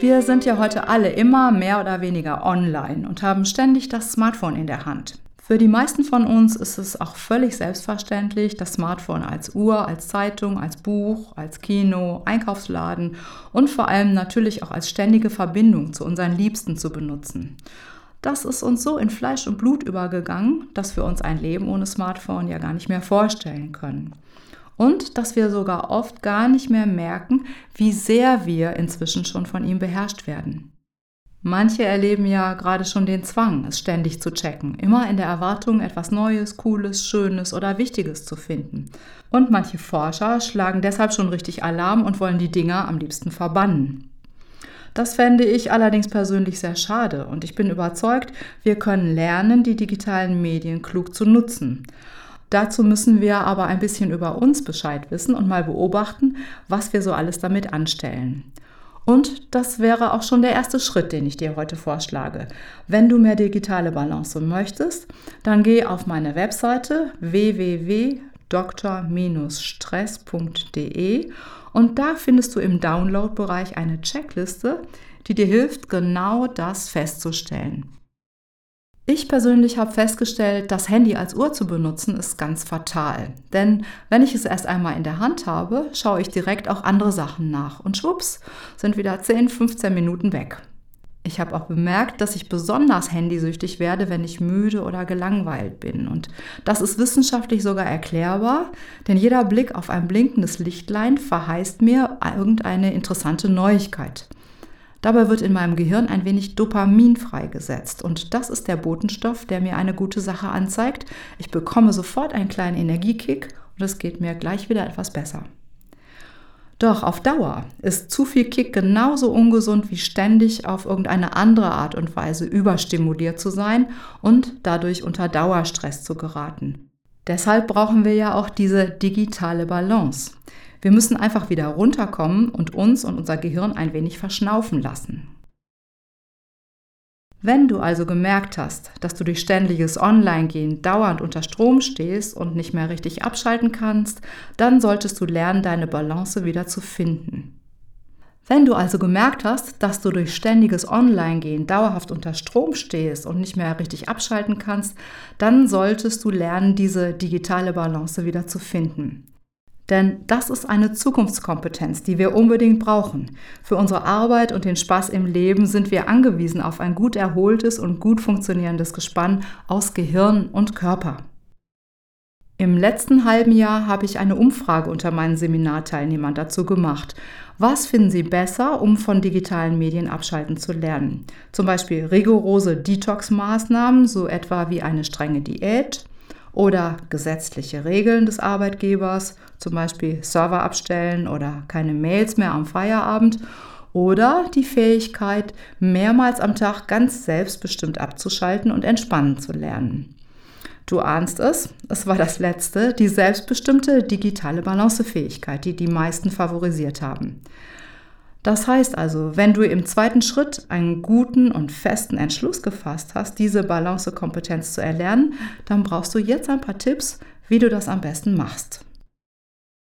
Wir sind ja heute alle immer mehr oder weniger online und haben ständig das Smartphone in der Hand. Für die meisten von uns ist es auch völlig selbstverständlich, das Smartphone als Uhr, als Zeitung, als Buch, als Kino, Einkaufsladen und vor allem natürlich auch als ständige Verbindung zu unseren Liebsten zu benutzen. Das ist uns so in Fleisch und Blut übergegangen, dass wir uns ein Leben ohne Smartphone ja gar nicht mehr vorstellen können und dass wir sogar oft gar nicht mehr merken, wie sehr wir inzwischen schon von ihm beherrscht werden. Manche erleben ja gerade schon den Zwang, es ständig zu checken, immer in der Erwartung, etwas Neues, Cooles, Schönes oder Wichtiges zu finden. Und manche Forscher schlagen deshalb schon richtig Alarm und wollen die Dinger am liebsten verbannen. Das fände ich allerdings persönlich sehr schade und ich bin überzeugt, wir können lernen, die digitalen Medien klug zu nutzen. Dazu müssen wir aber ein bisschen über uns Bescheid wissen und mal beobachten, was wir so alles damit anstellen. Und das wäre auch schon der erste Schritt, den ich dir heute vorschlage. Wenn du mehr digitale Balance möchtest, dann geh auf meine Webseite www.dr-stress.de und da findest du im Download-Bereich eine Checkliste, die dir hilft, genau das festzustellen. Ich persönlich habe festgestellt, das Handy als Uhr zu benutzen ist ganz fatal. Denn wenn ich es erst einmal in der Hand habe, schaue ich direkt auch andere Sachen nach und schwupps sind wieder 10, 15 Minuten weg. Ich habe auch bemerkt, dass ich besonders handysüchtig werde, wenn ich müde oder gelangweilt bin. Und das ist wissenschaftlich sogar erklärbar, denn jeder Blick auf ein blinkendes Lichtlein verheißt mir irgendeine interessante Neuigkeit. Dabei wird in meinem Gehirn ein wenig Dopamin freigesetzt und das ist der Botenstoff, der mir eine gute Sache anzeigt. Ich bekomme sofort einen kleinen Energiekick und es geht mir gleich wieder etwas besser. Doch auf Dauer ist zu viel Kick genauso ungesund wie ständig auf irgendeine andere Art und Weise überstimuliert zu sein und dadurch unter Dauerstress zu geraten. Deshalb brauchen wir ja auch diese digitale Balance. Wir müssen einfach wieder runterkommen und uns und unser Gehirn ein wenig verschnaufen lassen. Wenn du also gemerkt hast, dass du durch ständiges Online-Gehen dauernd unter Strom stehst und nicht mehr richtig abschalten kannst, dann solltest du lernen, deine Balance wieder zu finden. Wenn du also gemerkt hast, dass du durch ständiges Online-Gehen dauerhaft unter Strom stehst und nicht mehr richtig abschalten kannst, dann solltest du lernen, diese digitale Balance wieder zu finden. Denn das ist eine Zukunftskompetenz, die wir unbedingt brauchen. Für unsere Arbeit und den Spaß im Leben sind wir angewiesen auf ein gut erholtes und gut funktionierendes Gespann aus Gehirn und Körper. Im letzten halben Jahr habe ich eine Umfrage unter meinen Seminarteilnehmern dazu gemacht. Was finden Sie besser, um von digitalen Medien abschalten zu lernen? Zum Beispiel rigorose Detox-Maßnahmen, so etwa wie eine strenge Diät, oder gesetzliche Regeln des Arbeitgebers, zum Beispiel Server abstellen oder keine Mails mehr am Feierabend oder die Fähigkeit, mehrmals am Tag ganz selbstbestimmt abzuschalten und entspannen zu lernen. Du ahnst es, es war das letzte, die selbstbestimmte digitale Balancefähigkeit, die die meisten favorisiert haben. Das heißt also, wenn du im zweiten Schritt einen guten und festen Entschluss gefasst hast, diese Balancekompetenz zu erlernen, dann brauchst du jetzt ein paar Tipps, wie du das am besten machst.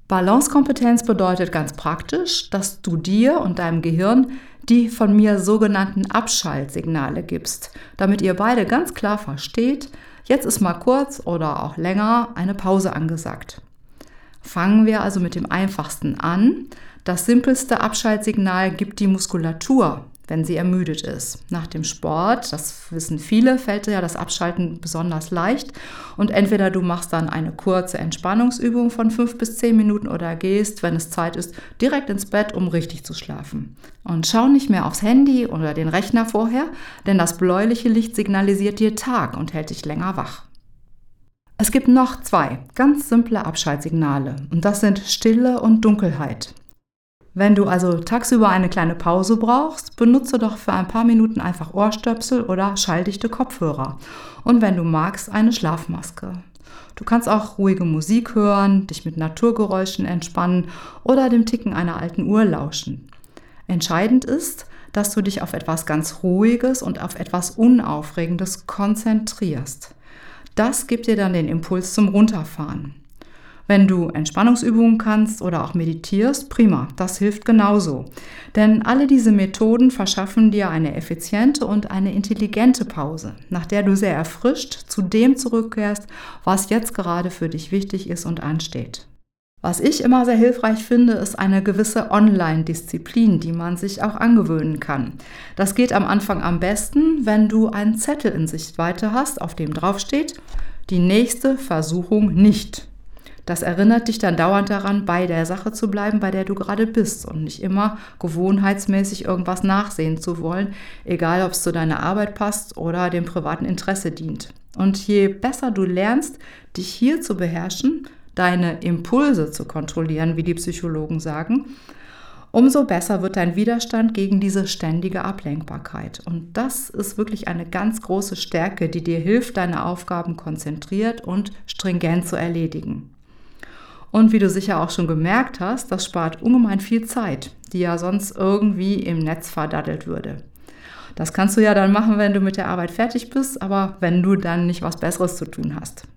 Balancekompetenz bedeutet ganz praktisch, dass du dir und deinem Gehirn die von mir sogenannten Abschaltsignale gibst, damit ihr beide ganz klar versteht, jetzt ist mal kurz oder auch länger eine Pause angesagt. Fangen wir also mit dem einfachsten an. Das simpelste Abschaltsignal gibt die Muskulatur, wenn sie ermüdet ist. Nach dem Sport, das wissen viele, fällt ja das Abschalten besonders leicht. Und entweder du machst dann eine kurze Entspannungsübung von fünf bis zehn Minuten oder gehst, wenn es Zeit ist, direkt ins Bett, um richtig zu schlafen. Und schau nicht mehr aufs Handy oder den Rechner vorher, denn das bläuliche Licht signalisiert dir Tag und hält dich länger wach. Es gibt noch zwei ganz simple Abschaltsignale und das sind Stille und Dunkelheit. Wenn du also tagsüber eine kleine Pause brauchst, benutze doch für ein paar Minuten einfach Ohrstöpsel oder schalldichte Kopfhörer. Und wenn du magst, eine Schlafmaske. Du kannst auch ruhige Musik hören, dich mit Naturgeräuschen entspannen oder dem Ticken einer alten Uhr lauschen. Entscheidend ist, dass du dich auf etwas ganz Ruhiges und auf etwas Unaufregendes konzentrierst. Das gibt dir dann den Impuls zum Runterfahren. Wenn du Entspannungsübungen kannst oder auch meditierst, prima, das hilft genauso. Denn alle diese Methoden verschaffen dir eine effiziente und eine intelligente Pause, nach der du sehr erfrischt zu dem zurückkehrst, was jetzt gerade für dich wichtig ist und ansteht. Was ich immer sehr hilfreich finde, ist eine gewisse Online-Disziplin, die man sich auch angewöhnen kann. Das geht am Anfang am besten, wenn du einen Zettel in Sichtweite hast, auf dem draufsteht, die nächste Versuchung nicht. Das erinnert dich dann dauernd daran, bei der Sache zu bleiben, bei der du gerade bist und nicht immer gewohnheitsmäßig irgendwas nachsehen zu wollen, egal ob es zu deiner Arbeit passt oder dem privaten Interesse dient. Und je besser du lernst, dich hier zu beherrschen, deine Impulse zu kontrollieren, wie die Psychologen sagen, umso besser wird dein Widerstand gegen diese ständige Ablenkbarkeit. Und das ist wirklich eine ganz große Stärke, die dir hilft, deine Aufgaben konzentriert und stringent zu erledigen. Und wie du sicher auch schon gemerkt hast, das spart ungemein viel Zeit, die ja sonst irgendwie im Netz verdaddelt würde. Das kannst du ja dann machen, wenn du mit der Arbeit fertig bist, aber wenn du dann nicht was Besseres zu tun hast.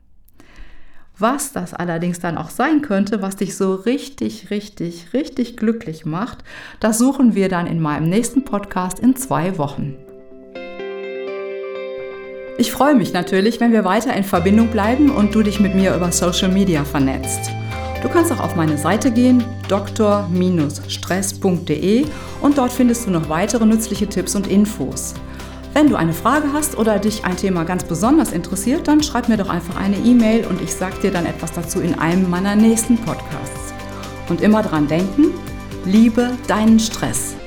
Was das allerdings dann auch sein könnte, was dich so richtig, richtig, richtig glücklich macht, das suchen wir dann in meinem nächsten Podcast in zwei Wochen. Ich freue mich natürlich, wenn wir weiter in Verbindung bleiben und du dich mit mir über Social Media vernetzt. Du kannst auch auf meine Seite gehen, dr-stress.de und dort findest du noch weitere nützliche Tipps und Infos. Wenn du eine Frage hast oder dich ein Thema ganz besonders interessiert, dann schreib mir doch einfach eine E-Mail und ich sage dir dann etwas dazu in einem meiner nächsten Podcasts. Und immer dran denken, liebe deinen Stress.